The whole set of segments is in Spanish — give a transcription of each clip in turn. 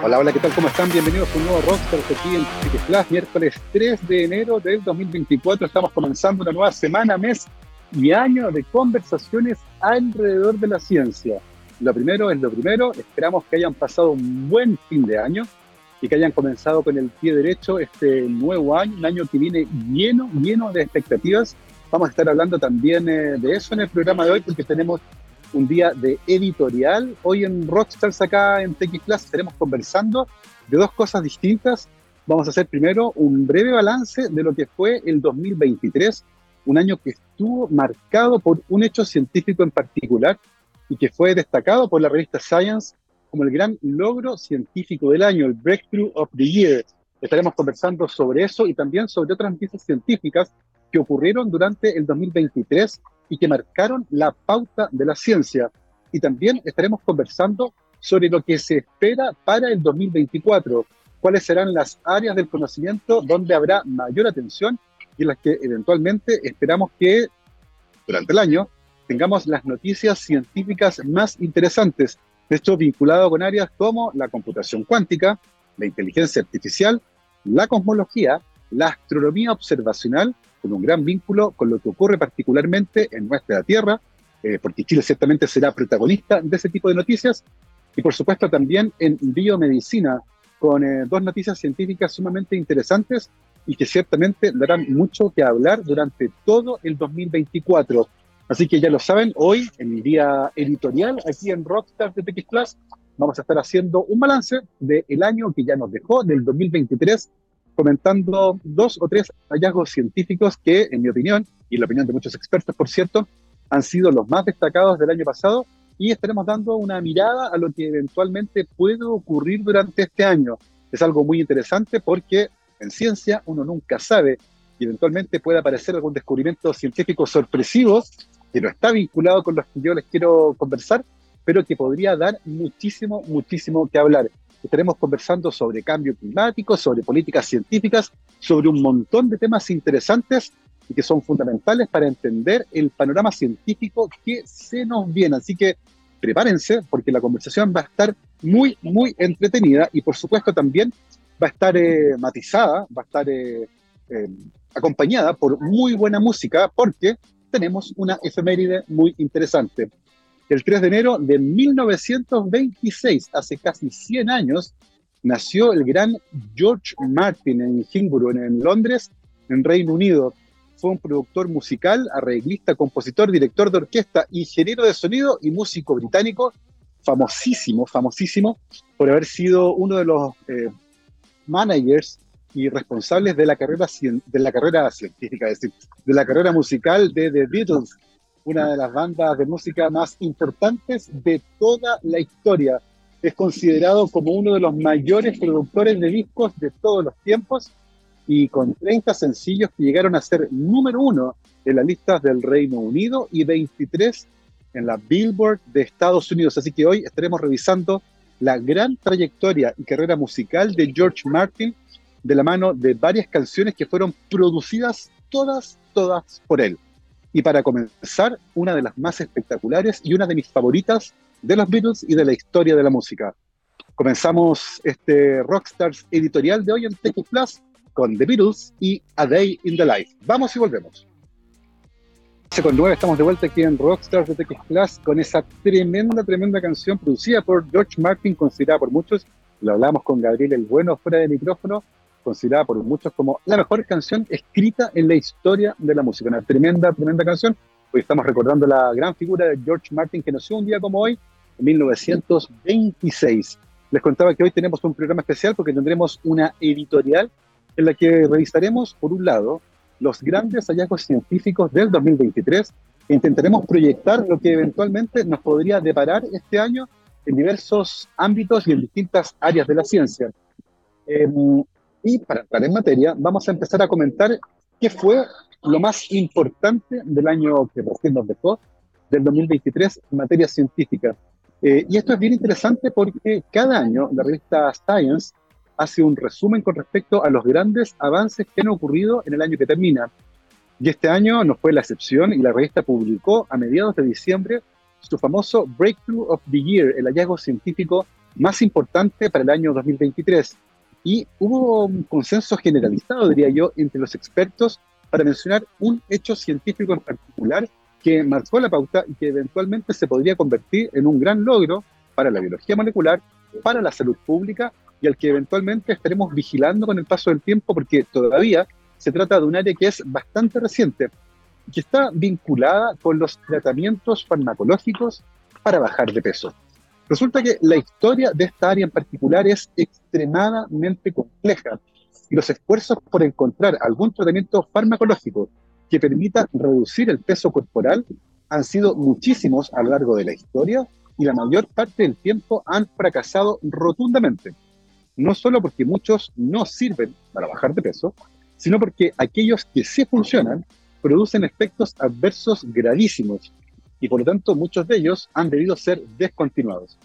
Hola, hola, ¿qué tal? ¿Cómo están? Bienvenidos a un nuevo Rockstars aquí en City Plus, miércoles 3 de enero del 2024. Estamos comenzando una nueva semana, mes y año de conversaciones alrededor de la ciencia. Lo primero es lo primero, esperamos que hayan pasado un buen fin de año y que hayan comenzado con el pie derecho este nuevo año, un año que viene lleno, lleno de expectativas. Vamos a estar hablando también eh, de eso en el programa de hoy porque tenemos un día de editorial. Hoy en Rockstars acá en TX Plus estaremos conversando de dos cosas distintas. Vamos a hacer primero un breve balance de lo que fue el 2023, un año que estuvo marcado por un hecho científico en particular y que fue destacado por la revista Science como el gran logro científico del año, el Breakthrough of the Year. Estaremos conversando sobre eso y también sobre otras noticias científicas que ocurrieron durante el 2023 y que marcaron la pauta de la ciencia. Y también estaremos conversando sobre lo que se espera para el 2024, cuáles serán las áreas del conocimiento donde habrá mayor atención y las que eventualmente esperamos que durante el año tengamos las noticias científicas más interesantes. Esto vinculado con áreas como la computación cuántica, la inteligencia artificial, la cosmología, la astronomía observacional con un gran vínculo con lo que ocurre particularmente en nuestra tierra, eh, porque Chile ciertamente será protagonista de ese tipo de noticias, y por supuesto también en biomedicina, con eh, dos noticias científicas sumamente interesantes y que ciertamente darán mucho que hablar durante todo el 2024. Así que ya lo saben, hoy en mi día editorial aquí en Rockstar de TX vamos a estar haciendo un balance del año que ya nos dejó, del 2023, comentando dos o tres hallazgos científicos que, en mi opinión, y la opinión de muchos expertos, por cierto, han sido los más destacados del año pasado y estaremos dando una mirada a lo que eventualmente puede ocurrir durante este año. Es algo muy interesante porque en ciencia uno nunca sabe y eventualmente puede aparecer algún descubrimiento científico sorpresivo que no está vinculado con los que yo les quiero conversar, pero que podría dar muchísimo, muchísimo que hablar. Estaremos conversando sobre cambio climático, sobre políticas científicas, sobre un montón de temas interesantes y que son fundamentales para entender el panorama científico que se nos viene. Así que prepárense porque la conversación va a estar muy, muy entretenida y por supuesto también va a estar eh, matizada, va a estar eh, eh, acompañada por muy buena música porque tenemos una efeméride muy interesante. El 3 de enero de 1926, hace casi 100 años, nació el gran George Martin en Hingborough, en Londres, en Reino Unido. Fue un productor musical, arreglista, compositor, director de orquesta, ingeniero de sonido y músico británico, famosísimo, famosísimo, por haber sido uno de los eh, managers y responsables de la carrera, de la carrera científica, es decir, de la carrera musical de The Beatles, una de las bandas de música más importantes de toda la historia. Es considerado como uno de los mayores productores de discos de todos los tiempos y con 30 sencillos que llegaron a ser número uno en las listas del Reino Unido y 23 en la Billboard de Estados Unidos. Así que hoy estaremos revisando la gran trayectoria y carrera musical de George Martin de la mano de varias canciones que fueron producidas todas, todas por él. Y para comenzar, una de las más espectaculares y una de mis favoritas de los Beatles y de la historia de la música. Comenzamos este Rockstars editorial de hoy en TX Plus con The Beatles y A Day in the Life. Vamos y volvemos. Con 9 estamos de vuelta aquí en Rockstars de TX Plus con esa tremenda, tremenda canción producida por George Martin, considerada por muchos, lo hablamos con Gabriel el Bueno fuera de micrófono, considerada por muchos como la mejor canción escrita en la historia de la música. Una tremenda, tremenda canción. Hoy estamos recordando la gran figura de George Martin que nació un día como hoy, en 1926. Les contaba que hoy tenemos un programa especial porque tendremos una editorial en la que revisaremos, por un lado, los grandes hallazgos científicos del 2023 e intentaremos proyectar lo que eventualmente nos podría deparar este año en diversos ámbitos y en distintas áreas de la ciencia. Eh, y para entrar en materia, vamos a empezar a comentar qué fue lo más importante del año que recién nos dejó, del 2023, en materia científica. Eh, y esto es bien interesante porque cada año la revista Science hace un resumen con respecto a los grandes avances que han ocurrido en el año que termina. Y este año no fue la excepción y la revista publicó a mediados de diciembre su famoso Breakthrough of the Year, el hallazgo científico más importante para el año 2023. Y hubo un consenso generalizado, diría yo, entre los expertos para mencionar un hecho científico en particular que marcó la pauta y que eventualmente se podría convertir en un gran logro para la biología molecular, para la salud pública y al que eventualmente estaremos vigilando con el paso del tiempo porque todavía se trata de un área que es bastante reciente, que está vinculada con los tratamientos farmacológicos para bajar de peso. Resulta que la historia de esta área en particular es extremadamente compleja y los esfuerzos por encontrar algún tratamiento farmacológico que permita reducir el peso corporal han sido muchísimos a lo largo de la historia y la mayor parte del tiempo han fracasado rotundamente. No solo porque muchos no sirven para bajar de peso, sino porque aquellos que sí funcionan producen efectos adversos gravísimos y por lo tanto muchos de ellos han debido ser descontinuados.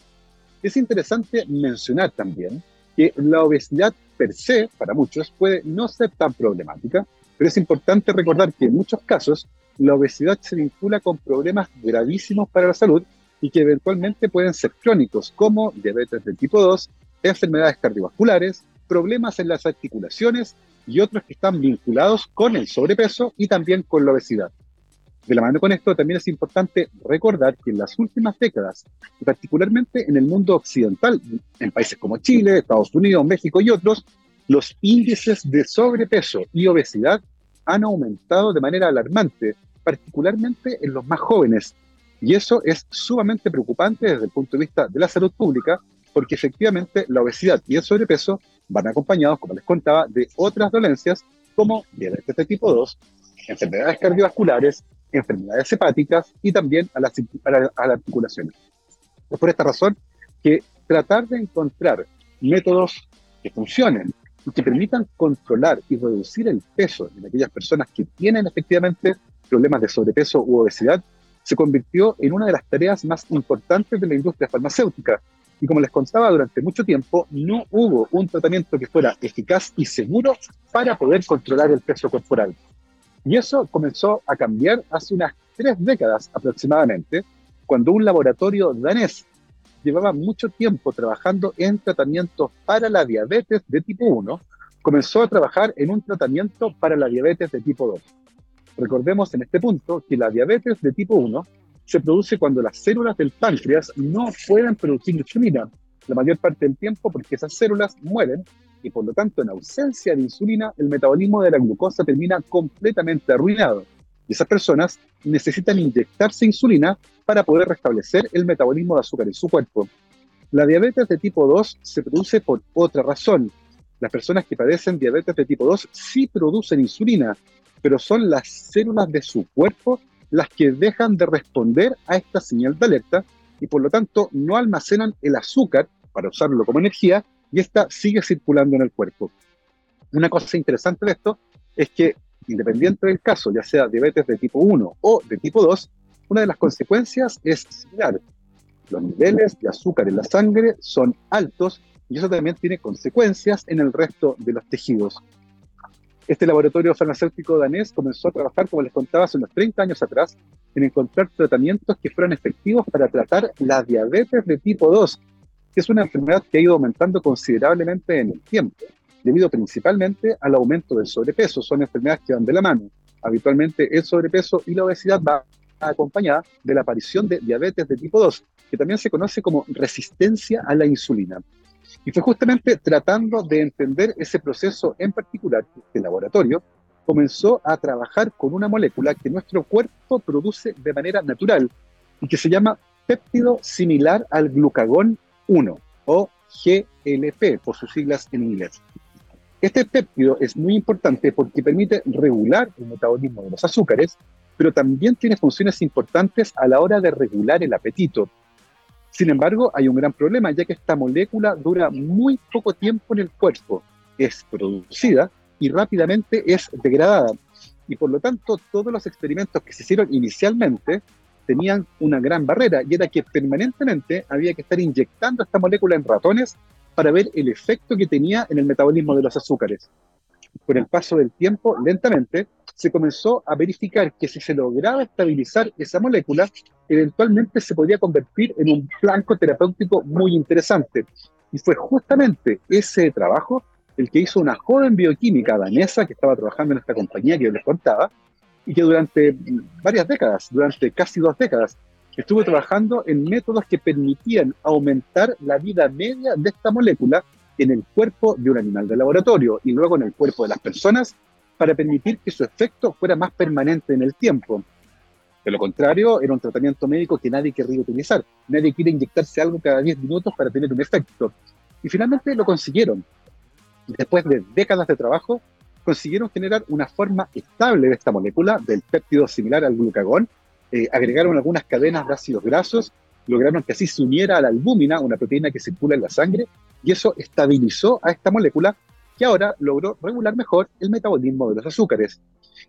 Es interesante mencionar también que la obesidad per se, para muchos, puede no ser tan problemática, pero es importante recordar que en muchos casos la obesidad se vincula con problemas gravísimos para la salud y que eventualmente pueden ser crónicos, como diabetes de tipo 2, enfermedades cardiovasculares, problemas en las articulaciones y otros que están vinculados con el sobrepeso y también con la obesidad. De la mano con esto, también es importante recordar que en las últimas décadas, y particularmente en el mundo occidental, en países como Chile, Estados Unidos, México y otros, los índices de sobrepeso y obesidad han aumentado de manera alarmante, particularmente en los más jóvenes. Y eso es sumamente preocupante desde el punto de vista de la salud pública, porque efectivamente la obesidad y el sobrepeso van acompañados, como les contaba, de otras dolencias como diabetes de tipo 2, enfermedades cardiovasculares, enfermedades hepáticas y también a las, a, las articulaciones. Es por esta razón que tratar de encontrar métodos que funcionen y que permitan controlar y reducir el peso en aquellas personas que tienen efectivamente problemas de sobrepeso u obesidad se convirtió en una de las tareas más importantes de la industria farmacéutica. Y como les contaba, durante mucho tiempo no hubo un tratamiento que fuera eficaz y seguro para poder controlar el peso corporal. Y eso comenzó a cambiar hace unas tres décadas aproximadamente, cuando un laboratorio danés llevaba mucho tiempo trabajando en tratamientos para la diabetes de tipo 1, comenzó a trabajar en un tratamiento para la diabetes de tipo 2. Recordemos en este punto que la diabetes de tipo 1 se produce cuando las células del páncreas no pueden producir insulina la mayor parte del tiempo porque esas células mueren y por lo tanto en ausencia de insulina el metabolismo de la glucosa termina completamente arruinado. Y esas personas necesitan inyectarse insulina para poder restablecer el metabolismo de azúcar en su cuerpo. La diabetes de tipo 2 se produce por otra razón. Las personas que padecen diabetes de tipo 2 sí producen insulina, pero son las células de su cuerpo las que dejan de responder a esta señal de alerta y por lo tanto no almacenan el azúcar para usarlo como energía y esta sigue circulando en el cuerpo. Una cosa interesante de esto es que independiente del caso, ya sea diabetes de tipo 1 o de tipo 2, una de las consecuencias es similar. Los niveles de azúcar en la sangre son altos y eso también tiene consecuencias en el resto de los tejidos. Este laboratorio farmacéutico danés comenzó a trabajar, como les contaba, hace unos 30 años atrás, en encontrar tratamientos que fueran efectivos para tratar la diabetes de tipo 2, que es una enfermedad que ha ido aumentando considerablemente en el tiempo, debido principalmente al aumento del sobrepeso. Son enfermedades que van de la mano. Habitualmente el sobrepeso y la obesidad va acompañada de la aparición de diabetes de tipo 2, que también se conoce como resistencia a la insulina. Y fue justamente tratando de entender ese proceso en particular que este laboratorio comenzó a trabajar con una molécula que nuestro cuerpo produce de manera natural y que se llama péptido similar al glucagón 1 o GLP por sus siglas en inglés. Este péptido es muy importante porque permite regular el metabolismo de los azúcares, pero también tiene funciones importantes a la hora de regular el apetito. Sin embargo, hay un gran problema, ya que esta molécula dura muy poco tiempo en el cuerpo, es producida y rápidamente es degradada. Y por lo tanto, todos los experimentos que se hicieron inicialmente tenían una gran barrera y era que permanentemente había que estar inyectando esta molécula en ratones para ver el efecto que tenía en el metabolismo de los azúcares. Con el paso del tiempo, lentamente, se comenzó a verificar que si se lograba estabilizar esa molécula, eventualmente se podría convertir en un flanco terapéutico muy interesante. Y fue justamente ese trabajo el que hizo una joven bioquímica danesa que estaba trabajando en esta compañía que yo les contaba, y que durante varias décadas, durante casi dos décadas, estuvo trabajando en métodos que permitían aumentar la vida media de esta molécula en el cuerpo de un animal de laboratorio y luego en el cuerpo de las personas para permitir que su efecto fuera más permanente en el tiempo. De lo contrario, era un tratamiento médico que nadie querría utilizar. Nadie quiere inyectarse algo cada 10 minutos para tener un efecto. Y finalmente lo consiguieron. Después de décadas de trabajo, consiguieron generar una forma estable de esta molécula, del péptido similar al glucagón, eh, agregaron algunas cadenas de ácidos grasos, lograron que así se uniera a la albúmina, una proteína que circula en la sangre, y eso estabilizó a esta molécula que ahora logró regular mejor el metabolismo de los azúcares.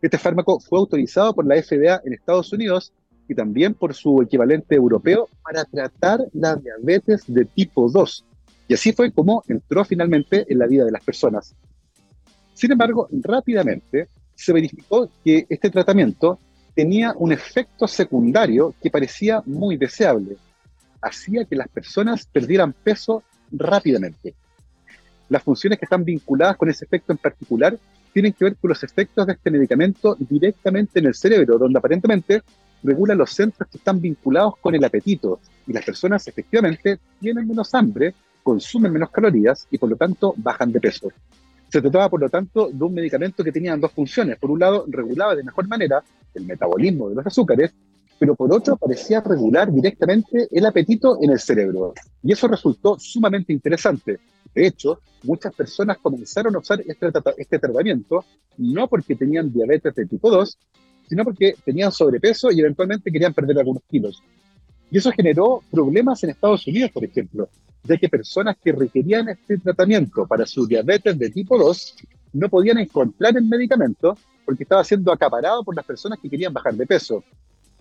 Este fármaco fue autorizado por la FDA en Estados Unidos y también por su equivalente europeo para tratar la diabetes de tipo 2. Y así fue como entró finalmente en la vida de las personas. Sin embargo, rápidamente se verificó que este tratamiento tenía un efecto secundario que parecía muy deseable. Hacía que las personas perdieran peso rápidamente. Las funciones que están vinculadas con ese efecto en particular tienen que ver con los efectos de este medicamento directamente en el cerebro, donde aparentemente regula los centros que están vinculados con el apetito. Y las personas efectivamente tienen menos hambre, consumen menos calorías y por lo tanto bajan de peso. Se trataba, por lo tanto, de un medicamento que tenía dos funciones. Por un lado, regulaba de mejor manera el metabolismo de los azúcares, pero por otro, parecía regular directamente el apetito en el cerebro. Y eso resultó sumamente interesante. De hecho, muchas personas comenzaron a usar este, este tratamiento no porque tenían diabetes de tipo 2, sino porque tenían sobrepeso y eventualmente querían perder algunos kilos. Y eso generó problemas en Estados Unidos, por ejemplo, ya que personas que requerían este tratamiento para su diabetes de tipo 2 no podían encontrar el medicamento porque estaba siendo acaparado por las personas que querían bajar de peso.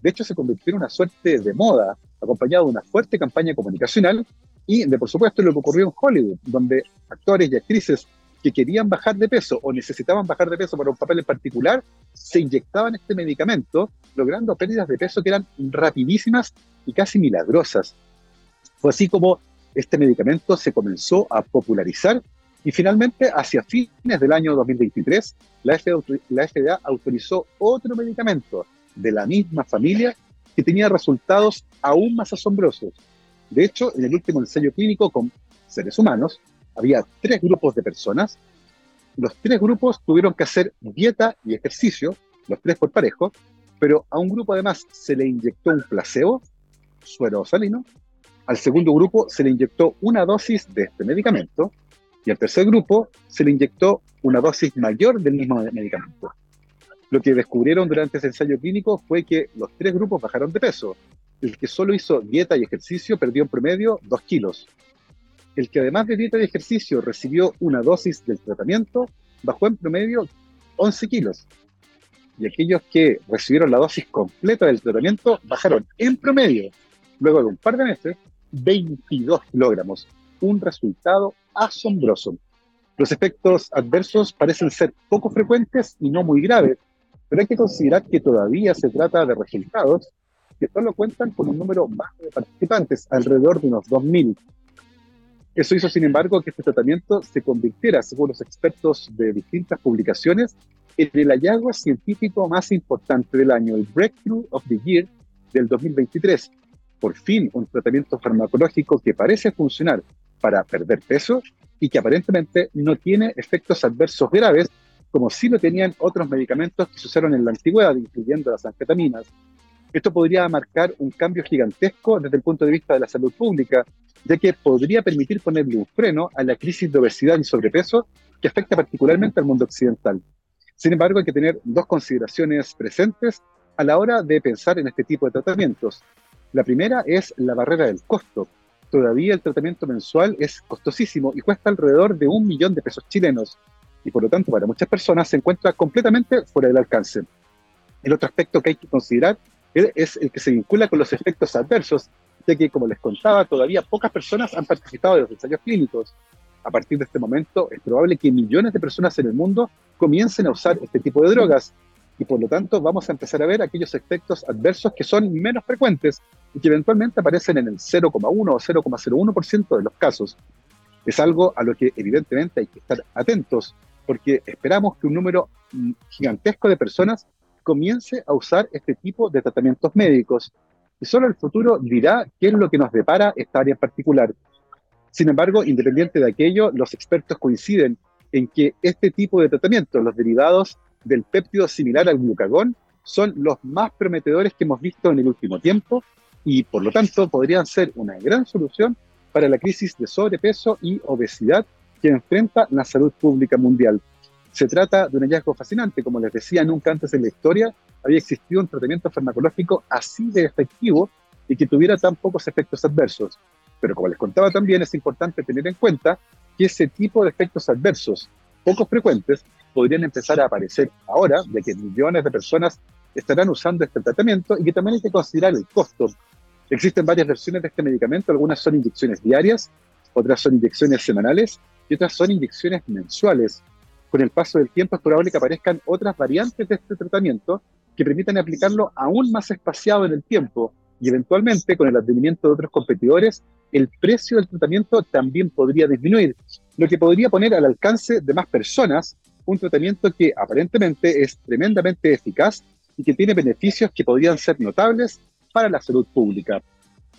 De hecho, se convirtió en una suerte de moda, acompañado de una fuerte campaña comunicacional y de, por supuesto, lo que ocurrió en Hollywood, donde actores y actrices que querían bajar de peso o necesitaban bajar de peso para un papel en particular, se inyectaban este medicamento, logrando pérdidas de peso que eran rapidísimas y casi milagrosas. Fue así como este medicamento se comenzó a popularizar y finalmente, hacia fines del año 2023, la FDA, autorizó otro medicamento de la misma familia que tenía resultados aún más asombrosos. De hecho, en el último ensayo clínico con seres humanos, había tres grupos de personas. Los tres grupos tuvieron que hacer dieta y ejercicio, los tres por parejo, pero a un grupo además se le inyectó un placebo, suero salino, al segundo grupo se le inyectó una dosis de este medicamento y al tercer grupo se le inyectó una dosis mayor del mismo medicamento. Lo que descubrieron durante ese ensayo clínico fue que los tres grupos bajaron de peso. El que solo hizo dieta y ejercicio perdió en promedio 2 kilos. El que además de dieta y ejercicio recibió una dosis del tratamiento bajó en promedio 11 kilos. Y aquellos que recibieron la dosis completa del tratamiento bajaron en promedio, luego de un par de meses, 22 kilogramos, un resultado asombroso. Los efectos adversos parecen ser poco frecuentes y no muy graves, pero hay que considerar que todavía se trata de resultados que solo cuentan con un número bajo de participantes, alrededor de unos 2.000. Eso hizo, sin embargo, que este tratamiento se convirtiera, según los expertos de distintas publicaciones, en el hallazgo científico más importante del año, el Breakthrough of the Year del 2023, por fin un tratamiento farmacológico que parece funcionar para perder peso y que aparentemente no tiene efectos adversos graves, como sí lo tenían otros medicamentos que se usaron en la antigüedad, incluyendo las anfetaminas. Esto podría marcar un cambio gigantesco desde el punto de vista de la salud pública, ya que podría permitir ponerle un freno a la crisis de obesidad y sobrepeso que afecta particularmente al mundo occidental. Sin embargo, hay que tener dos consideraciones presentes a la hora de pensar en este tipo de tratamientos. La primera es la barrera del costo. Todavía el tratamiento mensual es costosísimo y cuesta alrededor de un millón de pesos chilenos y por lo tanto para muchas personas se encuentra completamente fuera del alcance. El otro aspecto que hay que considerar es el que se vincula con los efectos adversos, ya que, como les contaba, todavía pocas personas han participado de los ensayos clínicos. A partir de este momento, es probable que millones de personas en el mundo comiencen a usar este tipo de drogas, y por lo tanto vamos a empezar a ver aquellos efectos adversos que son menos frecuentes y que eventualmente aparecen en el 0,1 o 0,01% de los casos. Es algo a lo que evidentemente hay que estar atentos porque esperamos que un número mm, gigantesco de personas comience a usar este tipo de tratamientos médicos. Y solo el futuro dirá qué es lo que nos depara esta área en particular. Sin embargo, independiente de aquello, los expertos coinciden en que este tipo de tratamientos, los derivados del péptido similar al glucagón, son los más prometedores que hemos visto en el último tiempo y por lo tanto podrían ser una gran solución para la crisis de sobrepeso y obesidad que enfrenta la salud pública mundial. Se trata de un hallazgo fascinante, como les decía, nunca antes en la historia había existido un tratamiento farmacológico así de efectivo y que tuviera tan pocos efectos adversos. Pero como les contaba también, es importante tener en cuenta que ese tipo de efectos adversos poco frecuentes podrían empezar a aparecer ahora, ya que millones de personas estarán usando este tratamiento y que también hay que considerar el costo. Existen varias versiones de este medicamento, algunas son inyecciones diarias, otras son inyecciones semanales y otras son inyecciones mensuales con el paso del tiempo es probable que aparezcan otras variantes de este tratamiento que permitan aplicarlo aún más espaciado en el tiempo y eventualmente con el advenimiento de otros competidores, el precio del tratamiento también podría disminuir, lo que podría poner al alcance de más personas un tratamiento que aparentemente es tremendamente eficaz y que tiene beneficios que podrían ser notables para la salud pública.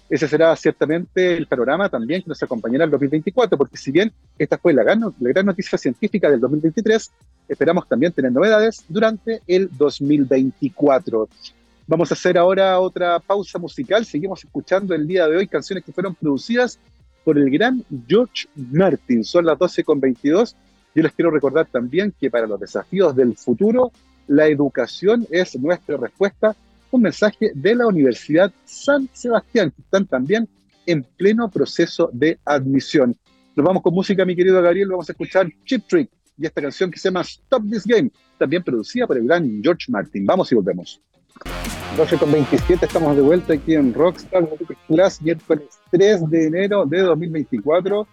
Ese será ciertamente el panorama también que nos acompañará el 2024, porque si bien esta fue la gran noticia científica del 2023, esperamos también tener novedades durante el 2024. Vamos a hacer ahora otra pausa musical. Seguimos escuchando el día de hoy canciones que fueron producidas por el gran George Martin. Son las 12.22. Yo les quiero recordar también que para los desafíos del futuro, la educación es nuestra respuesta un mensaje de la Universidad San Sebastián, que están también en pleno proceso de admisión. Nos vamos con música, mi querido Gabriel, vamos a escuchar Chip Trick y esta canción que se llama Stop This Game, también producida por el gran George Martin. Vamos y volvemos. 12 con 27, estamos de vuelta aquí en Rockstar Plus, miércoles 3 de enero de 2024.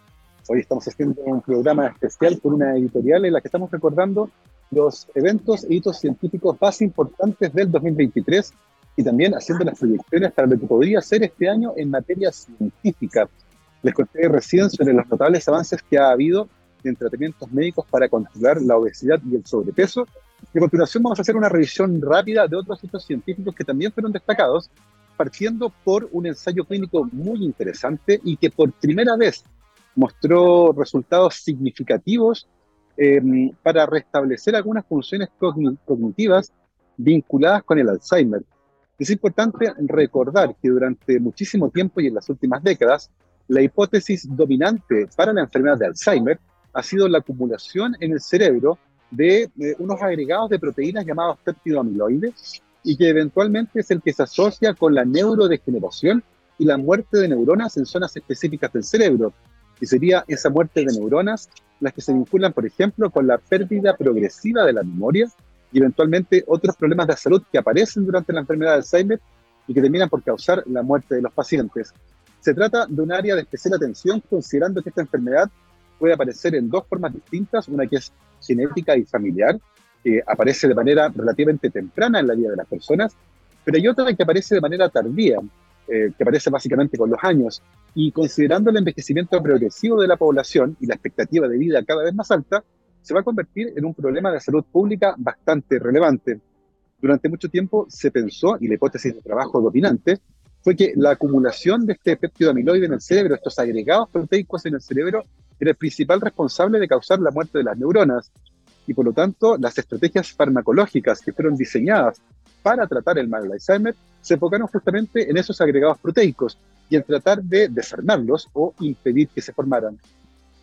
Hoy estamos haciendo un programa especial por una editorial en la que estamos recordando los eventos e hitos científicos más importantes del 2023 y también haciendo las proyecciones para lo que podría ser este año en materia científica. Les conté recién sobre los notables avances que ha habido en tratamientos médicos para controlar la obesidad y el sobrepeso. Y a continuación vamos a hacer una revisión rápida de otros hitos científicos que también fueron destacados, partiendo por un ensayo clínico muy interesante y que por primera vez mostró resultados significativos eh, para restablecer algunas funciones cognitivas vinculadas con el Alzheimer. Es importante recordar que durante muchísimo tiempo y en las últimas décadas, la hipótesis dominante para la enfermedad de Alzheimer ha sido la acumulación en el cerebro de, unos agregados de proteínas llamados péptidoamiloides y que eventualmente es el que se asocia con la neurodegeneración y la muerte de neuronas en zonas específicas del cerebro. Y sería esa muerte de neuronas las que se vinculan, por ejemplo, con la pérdida progresiva de la memoria y eventualmente otros problemas de salud que aparecen durante la enfermedad de Alzheimer y que terminan por causar la muerte de los pacientes. Se trata de un área de especial atención considerando que esta enfermedad puede aparecer en dos formas distintas, una que es genética y familiar, que aparece de manera relativamente temprana en la vida de las personas, pero hay otra que aparece de manera tardía, eh, que aparece básicamente con los años, y considerando el envejecimiento progresivo de la población y la expectativa de vida cada vez más alta, se va a convertir en un problema de salud pública bastante relevante. Durante mucho tiempo se pensó, y la hipótesis de trabajo dominante, fue que la acumulación de este péptido amiloide en el cerebro, estos agregados proteicos en el cerebro, era el principal responsable de causar la muerte de las neuronas. Y por lo tanto, las estrategias farmacológicas que fueron diseñadas para tratar el mal de Alzheimer se enfocaron justamente en esos agregados proteicos y en tratar de desarmarlos o impedir que se formaran.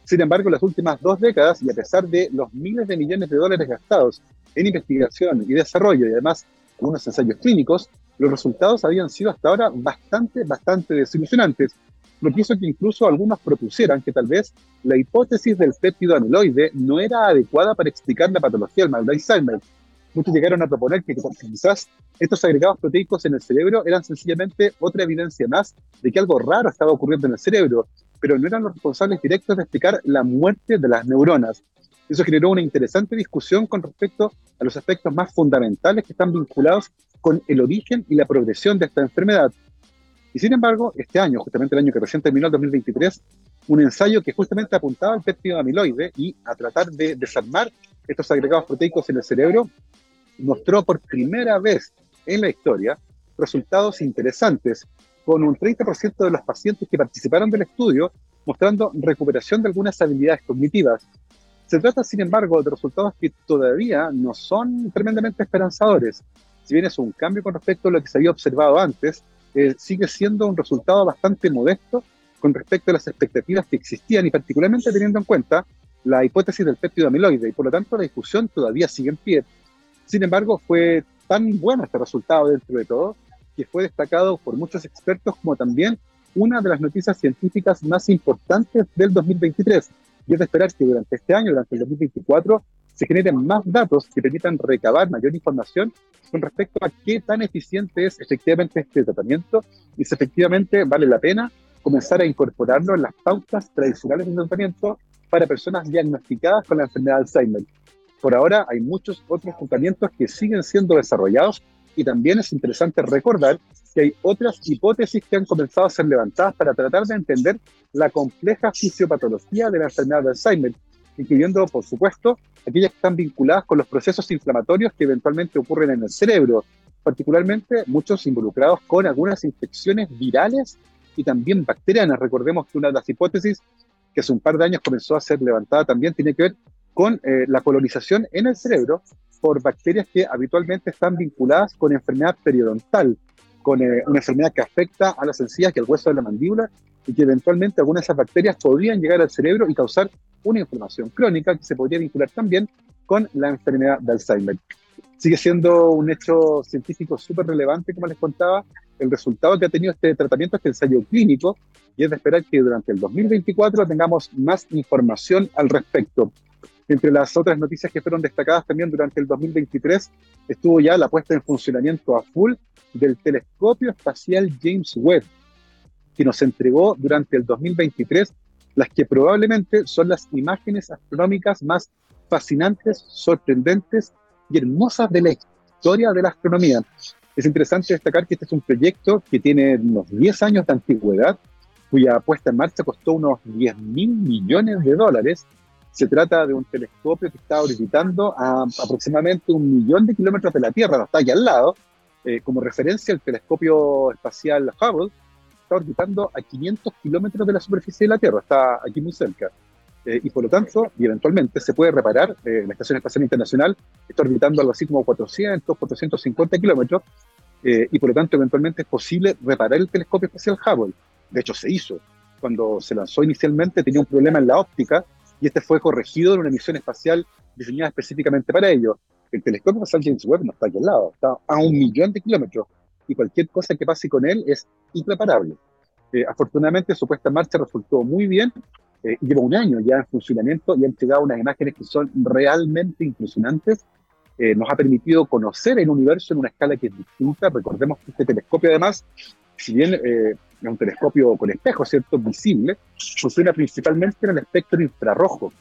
Sin embargo, en las últimas dos décadas, y a pesar de los miles de millones de dólares gastados en investigación y desarrollo, y además algunos ensayos clínicos, los resultados habían sido hasta ahora bastante, bastante desilusionantes, lo que hizo que incluso algunos propusieran que tal vez la hipótesis del péptido amiloide no era adecuada para explicar la patología del mal de Alzheimer. Muchos llegaron a proponer que quizás estos agregados proteicos en el cerebro eran sencillamente otra evidencia más de que algo raro estaba ocurriendo en el cerebro pero no eran los responsables directos de explicar la muerte de las neuronas. Eso generó una interesante discusión con respecto a los aspectos más fundamentales que están vinculados con el origen y la progresión de esta enfermedad. Y sin embargo, este año, justamente el año que recién terminó, el 2023, un ensayo que justamente apuntaba al péptido amiloide y a tratar de desarmar estos agregados proteicos en el cerebro, mostró por primera vez en la historia resultados interesantes, con un 30% de los pacientes que participaron del estudio mostrando recuperación de algunas habilidades cognitivas. Se trata, sin embargo, de resultados que todavía no son tremendamente esperanzadores. Si bien es un cambio con respecto a lo que se había observado antes, eh, sigue siendo un resultado bastante modesto con respecto a las expectativas que existían y particularmente teniendo en cuenta la hipótesis del péptido amiloide y por lo tanto la discusión todavía sigue en pie. Sin embargo, fue tan bueno este resultado dentro de todo que fue destacado por muchos expertos como también una de las noticias científicas más importantes del 2023. Y es de esperar que durante este año, durante el 2024, se generen más datos que permitan recabar mayor información con respecto a qué tan eficiente es efectivamente este tratamiento y si efectivamente vale la pena comenzar a incorporarlo en las pautas tradicionales de tratamiento para personas diagnosticadas con la enfermedad de Alzheimer. Por ahora hay muchos otros tratamientos que siguen siendo desarrollados y también es interesante recordar que hay otras hipótesis que han comenzado a ser levantadas para tratar de entender la compleja fisiopatología de la enfermedad de Alzheimer, incluyendo, por supuesto, aquellas que están vinculadas con los procesos inflamatorios que eventualmente ocurren en el cerebro, particularmente muchos involucrados con algunas infecciones virales y también bacterianas. Recordemos que una de las hipótesis que hace un par de años comenzó a ser levantada también tiene que ver con eh, la colonización en el cerebro por bacterias que habitualmente están vinculadas con enfermedad periodontal, con eh, una enfermedad que afecta a las encías y al hueso de la mandíbula y que eventualmente algunas de esas bacterias podrían llegar al cerebro y causar una inflamación crónica que se podría vincular también con la enfermedad de Alzheimer. Sigue siendo un hecho científico súper relevante, como les contaba, el resultado que ha tenido este tratamiento, este ensayo clínico, y es de esperar que durante el 2024 tengamos más información al respecto. Entre las otras noticias que fueron destacadas también durante el 2023 estuvo ya la puesta en funcionamiento a full del telescopio espacial James Webb, que nos entregó durante el 2023 las que probablemente son las imágenes astronómicas más fascinantes, sorprendentes y hermosas de la historia de la astronomía. Es interesante destacar que este es un proyecto que tiene unos 10 años de antigüedad, cuya puesta en marcha costó unos 10 mil millones de dólares. Se trata de un telescopio que está orbitando a aproximadamente un millón de kilómetros de la Tierra, no está aquí al lado. Eh, como referencia, el telescopio espacial Hubble está orbitando a 500 kilómetros de la superficie de la Tierra, está aquí muy cerca. Eh, y por lo tanto, y eventualmente se puede reparar, eh, la Estación Espacial Internacional está orbitando algo así como 400, 450 kilómetros, eh, y por lo tanto eventualmente es posible reparar el telescopio espacial Hubble. De hecho, se hizo. Cuando se lanzó inicialmente tenía un problema en la óptica y este fue corregido en una misión espacial diseñada específicamente para ello. El telescopio espacial James Webb no está aquí al lado, está a un millón de kilómetros y cualquier cosa que pase con él es irreparable. afortunadamente su puesta en marcha resultó muy bien eh, lleva un año ya en funcionamiento y ha entregado unas imágenes que son realmente impresionantes. Eh, nos ha permitido conocer el universo en una escala que es distinta. Recordemos que este telescopio, además, si bien eh, es un telescopio con espejo, ¿cierto? Visible, funciona principalmente en el espectro infrarrojo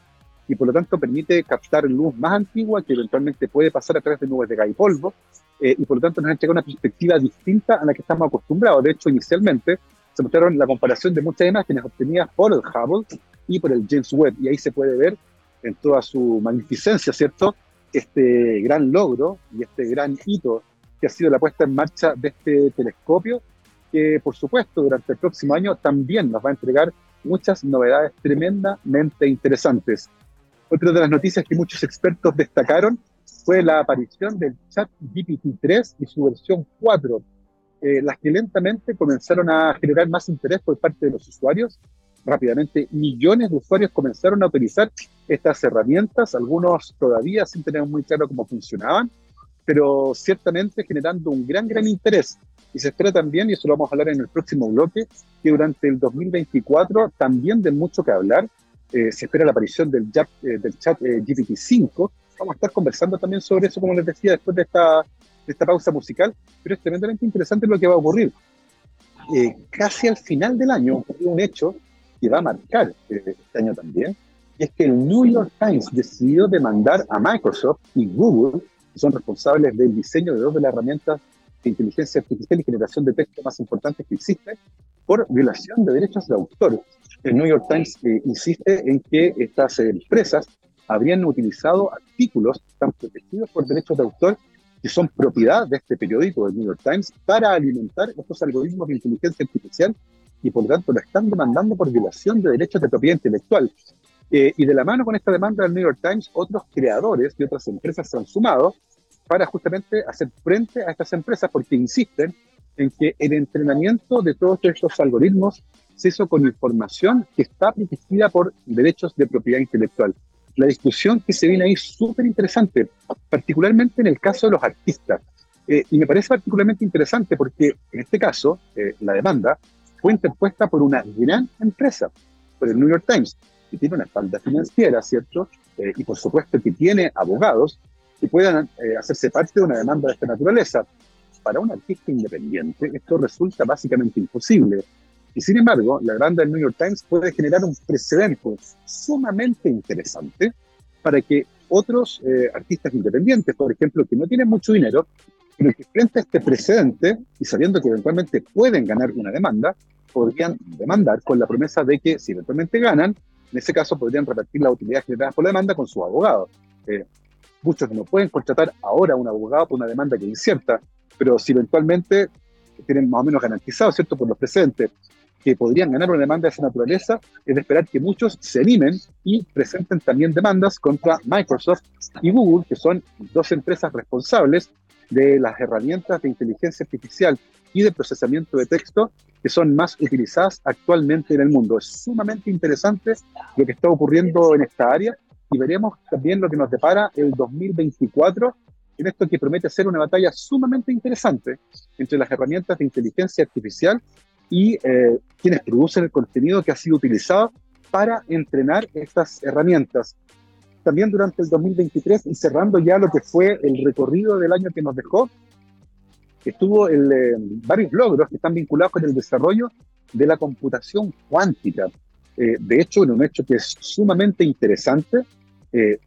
y por lo tanto permite captar luz más antigua que eventualmente puede pasar a través de nubes de gas y polvo y por lo tanto nos ha entregado una perspectiva distinta a la que estamos acostumbrados. De hecho, inicialmente se mostraron la comparación de muchas imágenes obtenidas por el Hubble y por el James Webb, y ahí se puede ver en toda su magnificencia, ¿cierto? Este gran logro y este gran hito que ha sido la puesta en marcha de este telescopio, que por supuesto durante el próximo año también nos va a entregar muchas novedades tremendamente interesantes. Otra de las noticias que muchos expertos destacaron fue la aparición del chat GPT-3 y su versión 4, eh, las que lentamente comenzaron a generar más interés por parte de los usuarios. Rápidamente, millones de usuarios comenzaron a utilizar estas herramientas, algunos todavía sin tener muy claro cómo funcionaban, pero ciertamente generando un gran, gran interés. Y se espera también, y eso lo vamos a hablar en el próximo bloque, que durante el 2024 también de mucho que hablar. Eh, se espera la aparición del, eh, del chat GPT-5. Vamos a estar conversando también sobre eso, como les decía, después de esta esta pausa musical, pero es tremendamente interesante lo que va a ocurrir. Eh, casi al final del año un hecho que va a marcar eh, este año también, y es que el New York Times decidió demandar a Microsoft y Google, que son responsables del diseño de dos de las herramientas de inteligencia artificial y generación de texto más importantes que existen, por violación de derechos de autor. El New York Times eh, insiste en que estas empresas habrían utilizado artículos que están protegidos por derechos de autor que son propiedad de este periódico, del New York Times, para alimentar estos algoritmos de inteligencia artificial y por lo tanto lo están demandando por violación de derechos de propiedad intelectual. Eh, y de la mano con esta demanda del New York Times, otros creadores y otras empresas se han sumado para justamente hacer frente a estas empresas porque insisten en que el entrenamiento de todos estos algoritmos se hizo con información que está protegida por derechos de propiedad intelectual. La discusión que se viene ahí súper interesante, particularmente en el caso de los artistas. Eh, y me parece particularmente interesante porque en este caso eh, la demanda fue interpuesta por una gran empresa, por el New York Times, que tiene una espalda financiera, ¿cierto? Eh, y por supuesto que tiene abogados que puedan hacerse parte de una demanda de esta naturaleza. Para un artista independiente esto resulta básicamente imposible. Y sin embargo, la demanda del New York Times puede generar un precedente sumamente interesante para que otros artistas independientes, por ejemplo, que no tienen mucho dinero, pero que frente a este precedente, y sabiendo que eventualmente pueden ganar una demanda, podrían demandar con la promesa de que si eventualmente ganan, en ese caso podrían repartir la utilidad generada por la demanda con su abogado. Eh, muchos no pueden contratar ahora a un abogado por una demanda que es incierta, pero si eventualmente tienen más o menos garantizado, ¿cierto?, por los precedentes, que podrían ganar una demanda de esa naturaleza, es esperar que muchos se animen y presenten también demandas contra Microsoft y Google, que son dos empresas responsables de las herramientas de inteligencia artificial y de procesamiento de texto que son más utilizadas actualmente en el mundo. Es sumamente interesante lo que está ocurriendo en esta área y veremos también lo que nos depara el 2024 en esto que promete ser una batalla sumamente interesante entre las herramientas de inteligencia artificial y eh, quienes producen el contenido que ha sido utilizado para entrenar estas herramientas también durante el 2023 y cerrando ya lo que fue el recorrido del año que nos dejó, estuvo el, eh, varios logros que están vinculados con el desarrollo de la computación cuántica. Eh, de hecho, en un hecho que es sumamente interesante, eh,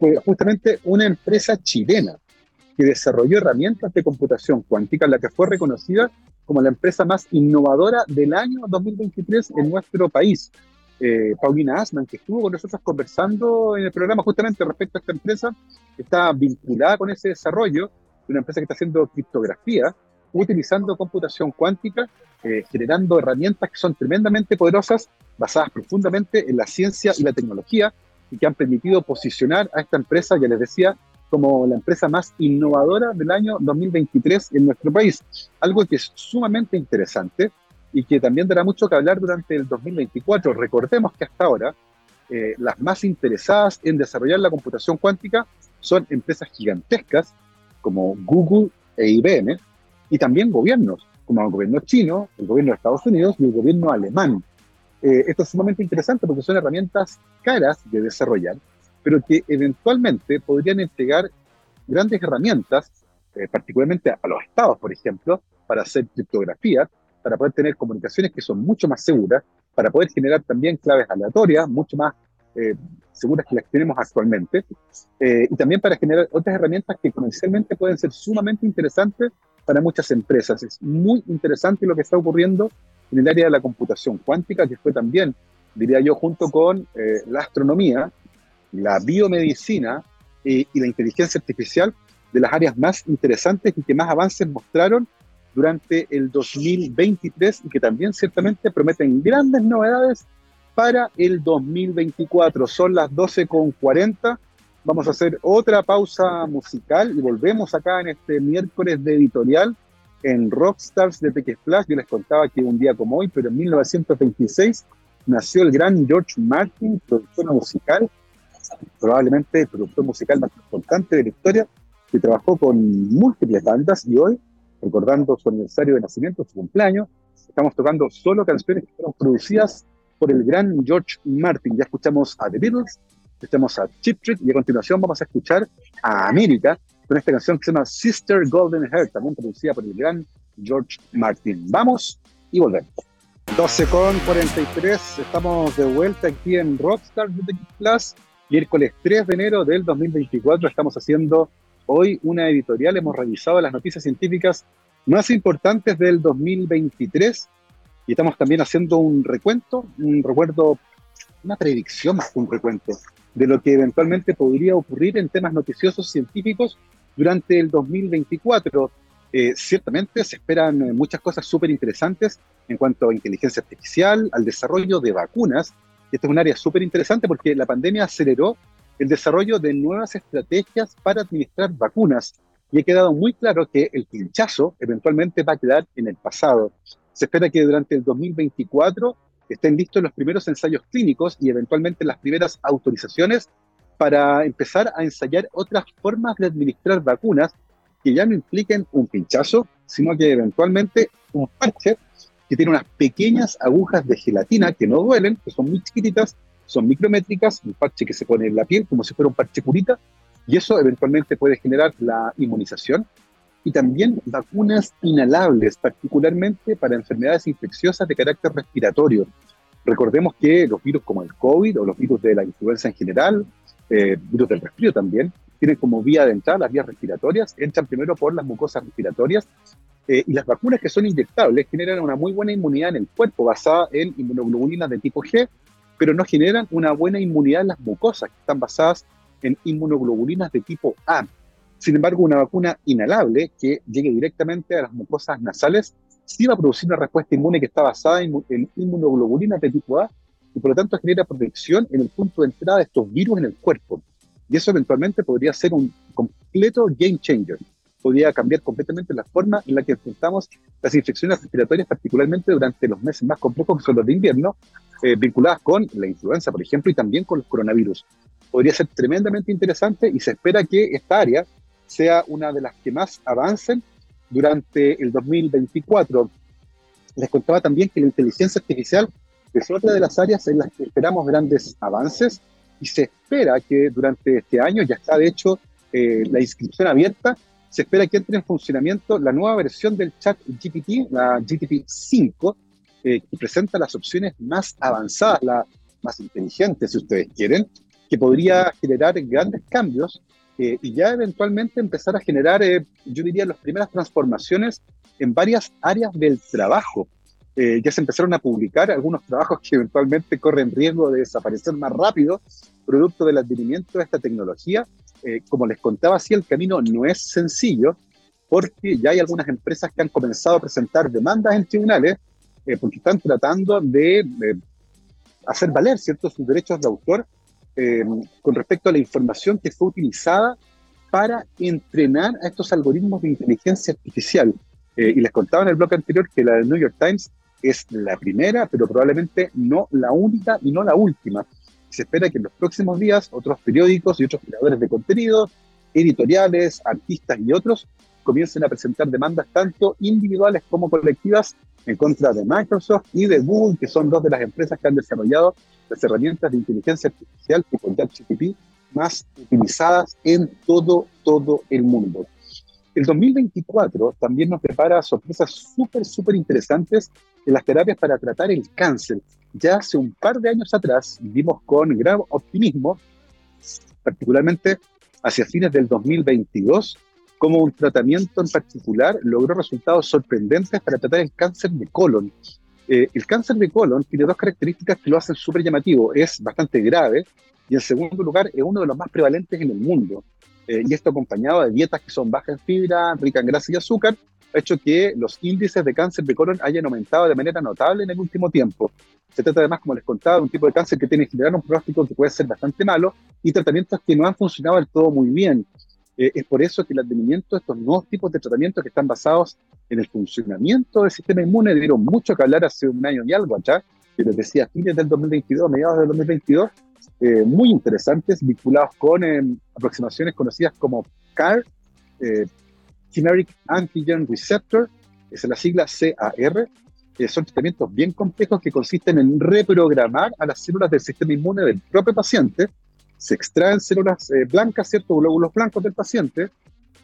fue justamente una empresa chilena que desarrolló herramientas de computación cuántica, la que fue reconocida como la empresa más innovadora del año 2023 en nuestro país. Eh, Paulina Asman, que estuvo con nosotros conversando en el programa justamente respecto a esta empresa, está vinculada con ese desarrollo de una empresa que está haciendo criptografía, utilizando computación cuántica, eh, generando herramientas que son tremendamente poderosas, basadas profundamente en la ciencia y la tecnología, y que han permitido posicionar a esta empresa, ya les decía, como la empresa más innovadora del año 2023 en nuestro país. Algo que es sumamente interesante y que también dará mucho que hablar durante el 2024. Recordemos que hasta ahora eh, las más interesadas en desarrollar la computación cuántica son empresas gigantescas como Google e IBM y también gobiernos como el gobierno chino, el gobierno de Estados Unidos y el gobierno alemán. Eh, esto es sumamente interesante porque son herramientas caras de desarrollar, pero que eventualmente podrían entregar grandes herramientas, eh, particularmente a los estados, por ejemplo, para hacer criptografía, para poder tener comunicaciones que son mucho más seguras, para poder generar también claves aleatorias, mucho más eh, seguras que las que tenemos actualmente, eh, y también para generar otras herramientas que comercialmente pueden ser sumamente interesantes para muchas empresas. Es muy interesante lo que está ocurriendo en el área de la computación cuántica, que fue también, diría yo, junto con eh, la astronomía, la biomedicina y la inteligencia artificial, de las áreas más interesantes y que más avances mostraron durante el 2023 y que también ciertamente prometen grandes novedades para el 2024. Son las 12.40. Vamos a hacer otra pausa musical y volvemos acá en este miércoles de editorial en Rockstars de Flash. Yo les contaba que un día como hoy, pero en 1926, nació el gran George Martin, productor musical, probablemente el productor musical más importante de la historia, que trabajó con múltiples bandas y hoy recordando su aniversario de nacimiento, su cumpleaños. Estamos tocando solo canciones que fueron producidas por el gran George Martin. Ya escuchamos a The Beatles, escuchamos a Chip Trick y a continuación vamos a escuchar a América con esta canción que se llama Sister Golden Hair, también producida por el gran George Martin. Vamos y volvemos. 12 con 43, estamos de vuelta aquí en Rockstar Plus, miércoles 3 de enero del 2024. Estamos haciendo hoy una editorial, hemos revisado las noticias científicas más importantes del 2023 y estamos también haciendo un recuento, un recuerdo, una predicción más que un recuento de lo que eventualmente podría ocurrir en temas noticiosos científicos durante el 2024. Eh, ciertamente se esperan eh, muchas cosas súper interesantes en cuanto a inteligencia artificial, al desarrollo de vacunas. Esto es un área súper interesante porque la pandemia aceleró el desarrollo de nuevas estrategias para administrar vacunas y ha quedado muy claro que el pinchazo eventualmente va a quedar en el pasado. Se espera que durante el 2024 estén listos los primeros ensayos clínicos y eventualmente las primeras autorizaciones para empezar a ensayar otras formas de administrar vacunas que ya no impliquen un pinchazo, sino que eventualmente un parche que tiene unas pequeñas agujas de gelatina que no duelen, que son muy chiquititas, son micrométricas, un parche que se pone en la piel como si fuera un parche curita, y eso eventualmente puede generar la inmunización y también vacunas inhalables, particularmente para enfermedades infecciosas de carácter respiratorio. Recordemos que los virus como el COVID o los virus de la influenza en general, eh, virus del resfrío también, tienen como vía de entrada las vías respiratorias, entran primero por las mucosas respiratorias eh, y las vacunas que son inyectables generan una muy buena inmunidad en el cuerpo basada en inmunoglobulinas de tipo G, pero no generan una buena inmunidad en las mucosas que están basadas en inmunoglobulinas de tipo A. Sin embargo, una vacuna inhalable que llegue directamente a las mucosas nasales sí va a producir una respuesta inmune que está basada en, en inmunoglobulinas de tipo A y por lo tanto genera protección en el punto de entrada de estos virus en el cuerpo. Y eso eventualmente podría ser un completo game changer. Podría cambiar completamente la forma en la que enfrentamos las infecciones respiratorias, particularmente durante los meses más complejos que son los de invierno, eh, vinculadas con la influenza, por ejemplo, y también con los coronavirus. Podría ser tremendamente interesante y se espera que esta área sea una de las que más avancen durante el 2024. Les contaba también que la inteligencia artificial es otra de las áreas en las que esperamos grandes avances y se espera que durante este año, ya está de hecho eh, la inscripción abierta, se espera que entre en funcionamiento la nueva versión del chat GPT, la GPT 5, eh, que presenta las opciones más avanzadas, las más inteligentes, si ustedes quieren, que podría generar grandes cambios eh, y ya eventualmente empezar a generar, yo diría, las primeras transformaciones en varias áreas del trabajo. Eh, ya se empezaron a publicar algunos trabajos que eventualmente corren riesgo de desaparecer más rápido, producto del advenimiento de esta tecnología. Eh, como les contaba, sí, el camino no es sencillo, porque ya hay algunas empresas que han comenzado a presentar demandas en tribunales, eh, porque están tratando de hacer valer ciertos sus derechos de autor con respecto a la información que fue utilizada para entrenar a estos algoritmos de inteligencia artificial. y les contaba en el blog anterior que la del New York Times es la primera, pero probablemente no la única y no la última. Se espera que en los próximos días otros periódicos y otros creadores de contenido, editoriales, artistas y otros comiencen a presentar demandas tanto individuales como colectivas en contra de Microsoft y de Google, que son dos de las empresas que han desarrollado las herramientas de inteligencia artificial tipo ChatGPT más utilizadas en todo, todo el mundo. El 2024 también nos prepara sorpresas súper, súper interesantes en las terapias para tratar el cáncer. Ya hace un par de años atrás vimos con gran optimismo, particularmente hacia fines del 2022, como un tratamiento en particular logró resultados sorprendentes para tratar el cáncer de colon. Eh, el cáncer de colon tiene dos características que lo hacen súper llamativo. Es bastante grave y en segundo lugar es uno de los más prevalentes en el mundo. Eh, y esto acompañado de dietas que son bajas en fibra, ricas en grasa y azúcar, ha hecho que los índices de cáncer de colon hayan aumentado de manera notable en el último tiempo. Se trata además, como les contaba, de un tipo de cáncer que tiene que generar un pronóstico que puede ser bastante malo y tratamientos que no han funcionado del todo muy bien. Eh, es por eso que el advenimiento de estos nuevos tipos de tratamientos que están basados en el funcionamiento del sistema inmune dieron mucho que hablar hace un año y algo allá, que les decía, fines del 2022, mediados del 2022, eh, muy interesantes, vinculados con eh, aproximaciones conocidas como CAR, Chimeric Antigen Receptor, es la sigla CAR, que son tratamientos bien complejos que consisten en reprogramar a las células del sistema inmune del propio paciente. Se extraen células eh, blancas, ciertos glóbulos blancos del paciente,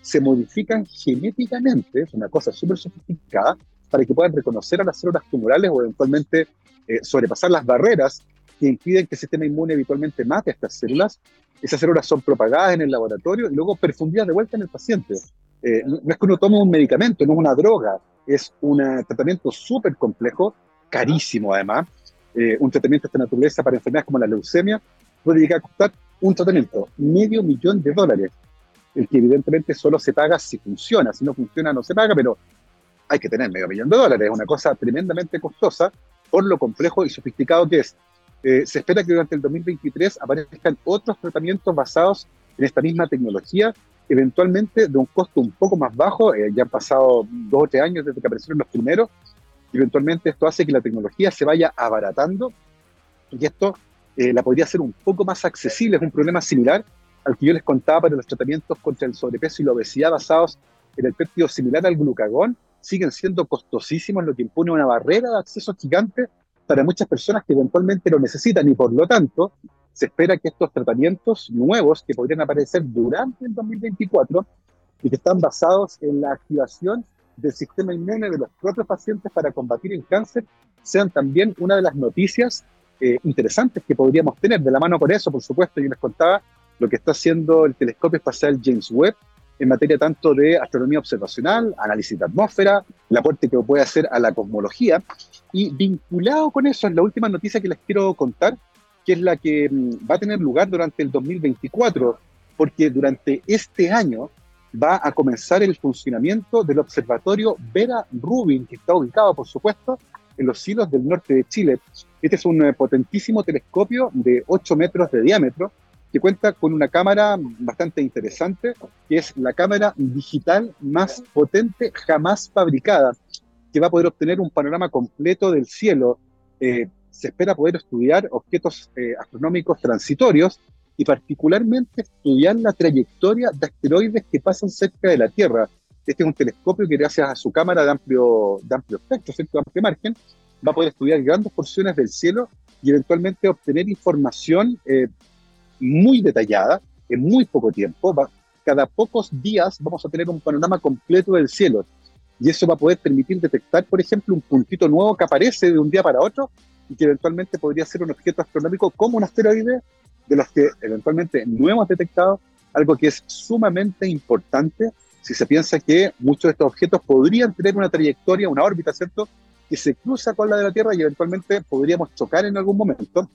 se modifican genéticamente, es una cosa súper sofisticada, para que puedan reconocer a las células tumorales o eventualmente eh, sobrepasar las barreras que impiden que el sistema inmune habitualmente mate a estas células. Esas células son propagadas en el laboratorio y luego perfundidas de vuelta en el paciente. Eh, no es que uno tome un medicamento, no es una droga, es un tratamiento súper complejo, carísimo además. Eh, un tratamiento de esta naturaleza para enfermedades como la leucemia puede llegar a costar un tratamiento, medio millón de dólares, el que evidentemente solo se paga si funciona, si no funciona no se paga, pero hay que tener medio millón de dólares, es una cosa tremendamente costosa por lo complejo y sofisticado que es. Eh, se espera que durante el 2023 aparezcan otros tratamientos basados en esta misma tecnología, eventualmente de un costo un poco más bajo, eh, ya han pasado dos o tres años desde que aparecieron los primeros, eventualmente esto hace que la tecnología se vaya abaratando y esto eh, la podría hacer un poco más accesible, es un problema similar al que yo les contaba para los tratamientos contra el sobrepeso y la obesidad basados en el péptido similar al glucagón, siguen siendo costosísimos, lo que impone una barrera de acceso gigante para muchas personas que eventualmente lo necesitan y por lo tanto se espera que estos tratamientos nuevos que podrían aparecer durante el 2024 y que están basados en la activación del sistema inmune de los propios pacientes para combatir el cáncer sean también una de las noticias eh, interesantes que podríamos tener. De la mano con eso, por supuesto, yo les contaba lo que está haciendo el telescopio espacial James Webb en materia tanto de astronomía observacional, análisis de atmósfera, el aporte que puede hacer a la cosmología. Y vinculado con eso es la última noticia que les quiero contar, que es la que mm, va a tener lugar durante el 2024, porque durante este año va a comenzar el funcionamiento del observatorio Vera Rubin, que está ubicado, por supuesto, en los cielos del norte de Chile. Este es un eh, potentísimo telescopio de 8 metros de diámetro, que cuenta con una cámara bastante interesante, que es la cámara digital más potente jamás fabricada, que va a poder obtener un panorama completo del cielo. Eh, se espera poder estudiar objetos eh, astronómicos transitorios y particularmente estudiar la trayectoria de asteroides que pasan cerca de la Tierra. Este es un telescopio que gracias a su cámara de amplio, de amplio espectro, de amplio margen, va a poder estudiar grandes porciones del cielo y eventualmente obtener información eh, muy detallada en muy poco tiempo. cada pocos días vamos a tener un panorama completo del cielo. Y eso va a poder permitir detectar, por ejemplo, un puntito nuevo que aparece de un día para otro y que eventualmente podría ser un objeto astronómico como un asteroide de los que eventualmente no hemos detectado, algo que es sumamente importante si se piensa que muchos de estos objetos podrían tener una trayectoria, una órbita, ¿cierto?, que se cruza con la de la Tierra y eventualmente podríamos chocar en algún momento.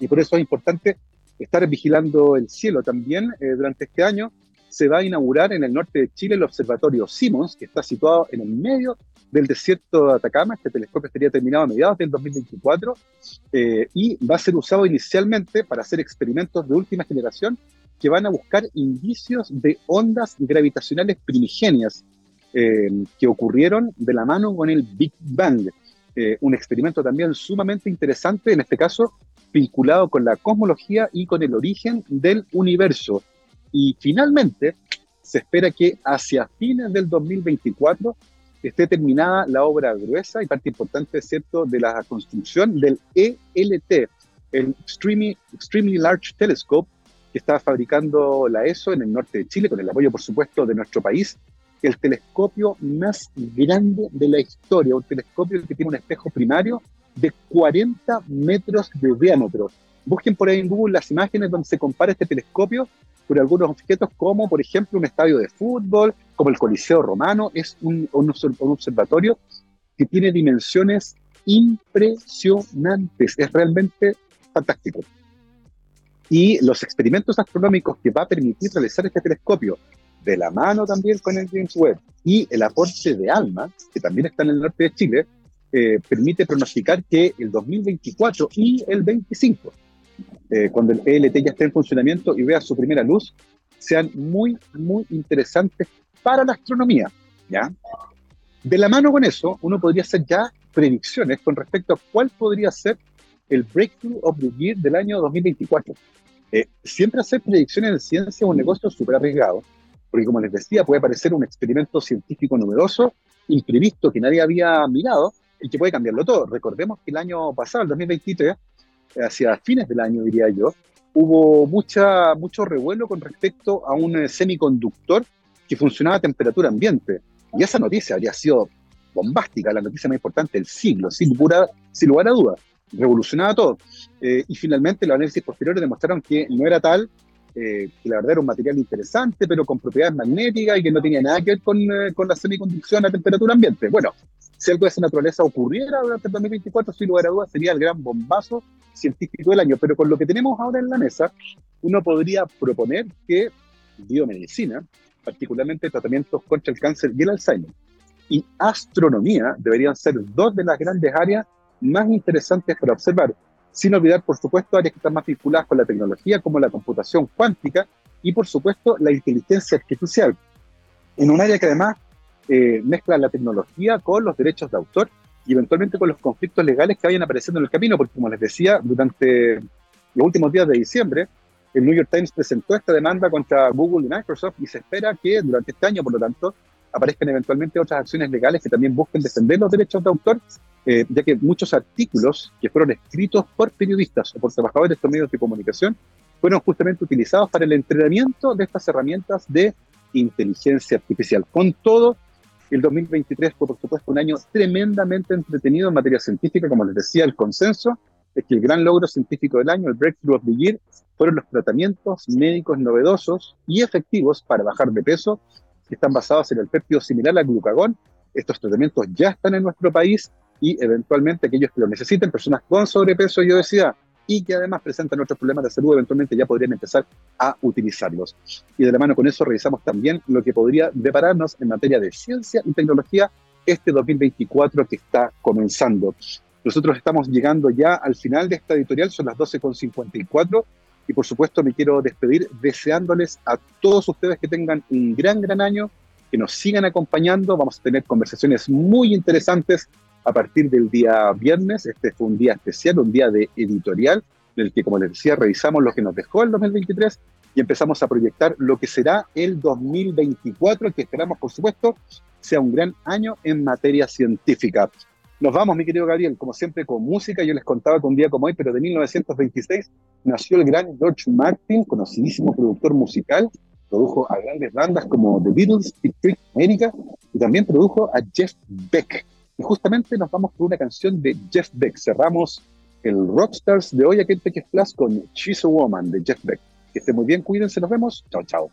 Y por eso es importante estar vigilando el cielo también. Eh, durante este año se va a inaugurar en el norte de Chile el observatorio Simons, que está situado en el medio del desierto de Atacama. Este telescopio estaría terminado a mediados del 2024 eh, y va a ser usado inicialmente para hacer experimentos de última generación que van a buscar indicios de ondas gravitacionales primigenias eh, que ocurrieron de la mano con el Big Bang. un experimento también sumamente interesante, en este caso vinculado con la cosmología y con el origen del universo. Y finalmente, se espera que hacia fines del 2024 esté terminada la obra gruesa y parte importante, ¿cierto?, de la construcción del ELT, el Extremely, Extremely Large Telescope, que está fabricando la ESO en el norte de Chile, con el apoyo, por supuesto, de nuestro país, el telescopio más grande de la historia, un telescopio que tiene un espejo primario de 40 metros de diámetro. Busquen por ahí en Google las imágenes donde se compara este telescopio con algunos objetos como, por ejemplo, un estadio de fútbol, como el Coliseo Romano. Es un, un, observatorio que tiene dimensiones impresionantes. Es realmente fantástico. Y los experimentos astronómicos que va a permitir realizar este telescopio, de la mano también con el James Webb, y el aporte de ALMA, que también está en el norte de Chile, eh, permite pronosticar que el 2024 y el 25, eh, cuando el ELT ya esté en funcionamiento y vea su primera luz, sean muy, muy interesantes para la astronomía. ¿ya? De la mano con eso, uno podría hacer ya predicciones con respecto a cuál podría ser el Breakthrough of the Year del año 2024. Eh, siempre hacer predicciones en ciencia es un negocio súper arriesgado, porque como les decía, puede parecer un experimento científico novedoso, imprevisto, que nadie había mirado, y que puede cambiarlo todo. Recordemos que el año pasado, el 2023, hacia fines del año diría yo, hubo mucha, mucho revuelo con respecto a un eh, semiconductor que funcionaba a temperatura ambiente. Y esa noticia habría sido bombástica, la noticia más importante del siglo, sin, sin lugar a duda. Revolucionaba todo. Eh, y finalmente los análisis posteriores demostraron que no era tal, eh, que la verdad era un material interesante, pero con propiedades magnéticas y que no tenía nada que ver con, eh, con la semiconducción a temperatura ambiente. Bueno, si algo de esa naturaleza ocurriera durante el 2024, sin lugar a dudas, sería el gran bombazo científico del año. Pero con lo que tenemos ahora en la mesa, uno podría proponer que biomedicina, particularmente tratamientos contra el cáncer y el Alzheimer, y astronomía deberían ser dos de las grandes áreas más interesantes para observar, sin olvidar, por supuesto, áreas que están más vinculadas con la tecnología, como la computación cuántica y, por supuesto, la inteligencia artificial, en un área que además eh, mezcla la tecnología con los derechos de autor y eventualmente con los conflictos legales que vayan apareciendo en el camino, porque como les decía, durante los últimos días de diciembre, el New York Times presentó esta demanda contra Google y Microsoft y se espera que durante este año, por lo tanto, aparezcan eventualmente otras acciones legales que también busquen defender los derechos de autor, eh, ya que muchos artículos que fueron escritos por periodistas o por trabajadores de estos medios de comunicación fueron justamente utilizados para el entrenamiento de estas herramientas de inteligencia artificial. Con todo, el 2023 fue, por supuesto, un año tremendamente entretenido en materia científica, como les decía, el consenso es que el gran logro científico del año, el Breakthrough of the Year, fueron los tratamientos médicos novedosos y efectivos para bajar de peso que están basados en el péptido similar al glucagón. Estos tratamientos ya están en nuestro país y eventualmente aquellos que lo necesiten, personas con sobrepeso y obesidad y que además presentan otros problemas de salud, eventualmente ya podrían empezar a utilizarlos. Y de la mano con eso revisamos también lo que podría depararnos en materia de ciencia y tecnología este 2024 que está comenzando. Nosotros estamos llegando ya al final de esta editorial, son las 12.54 y por supuesto me quiero despedir deseándoles a todos ustedes que tengan un gran, gran año, que nos sigan acompañando. Vamos a tener conversaciones muy interesantes a partir del día viernes. Este fue un día especial, un día de editorial, en el que, como les decía, revisamos lo que nos dejó el 2023 y empezamos a proyectar lo que será el 2024, que esperamos, por supuesto, sea un gran año en materia científica. Nos vamos, mi querido Gabriel, como siempre, con música. Yo les contaba que un día como hoy, pero de 1926, nació el gran George Martin, conocidísimo productor musical. Produjo a grandes bandas como The Beatles, Big Trick America, y también produjo a Jeff Beck. Y justamente nos vamos por una canción de Jeff Beck. Cerramos el Rockstars de hoy aquí en Peque Plus con She's a Woman de Jeff Beck. Que esté muy bien, cuídense, nos vemos. Chao, chao.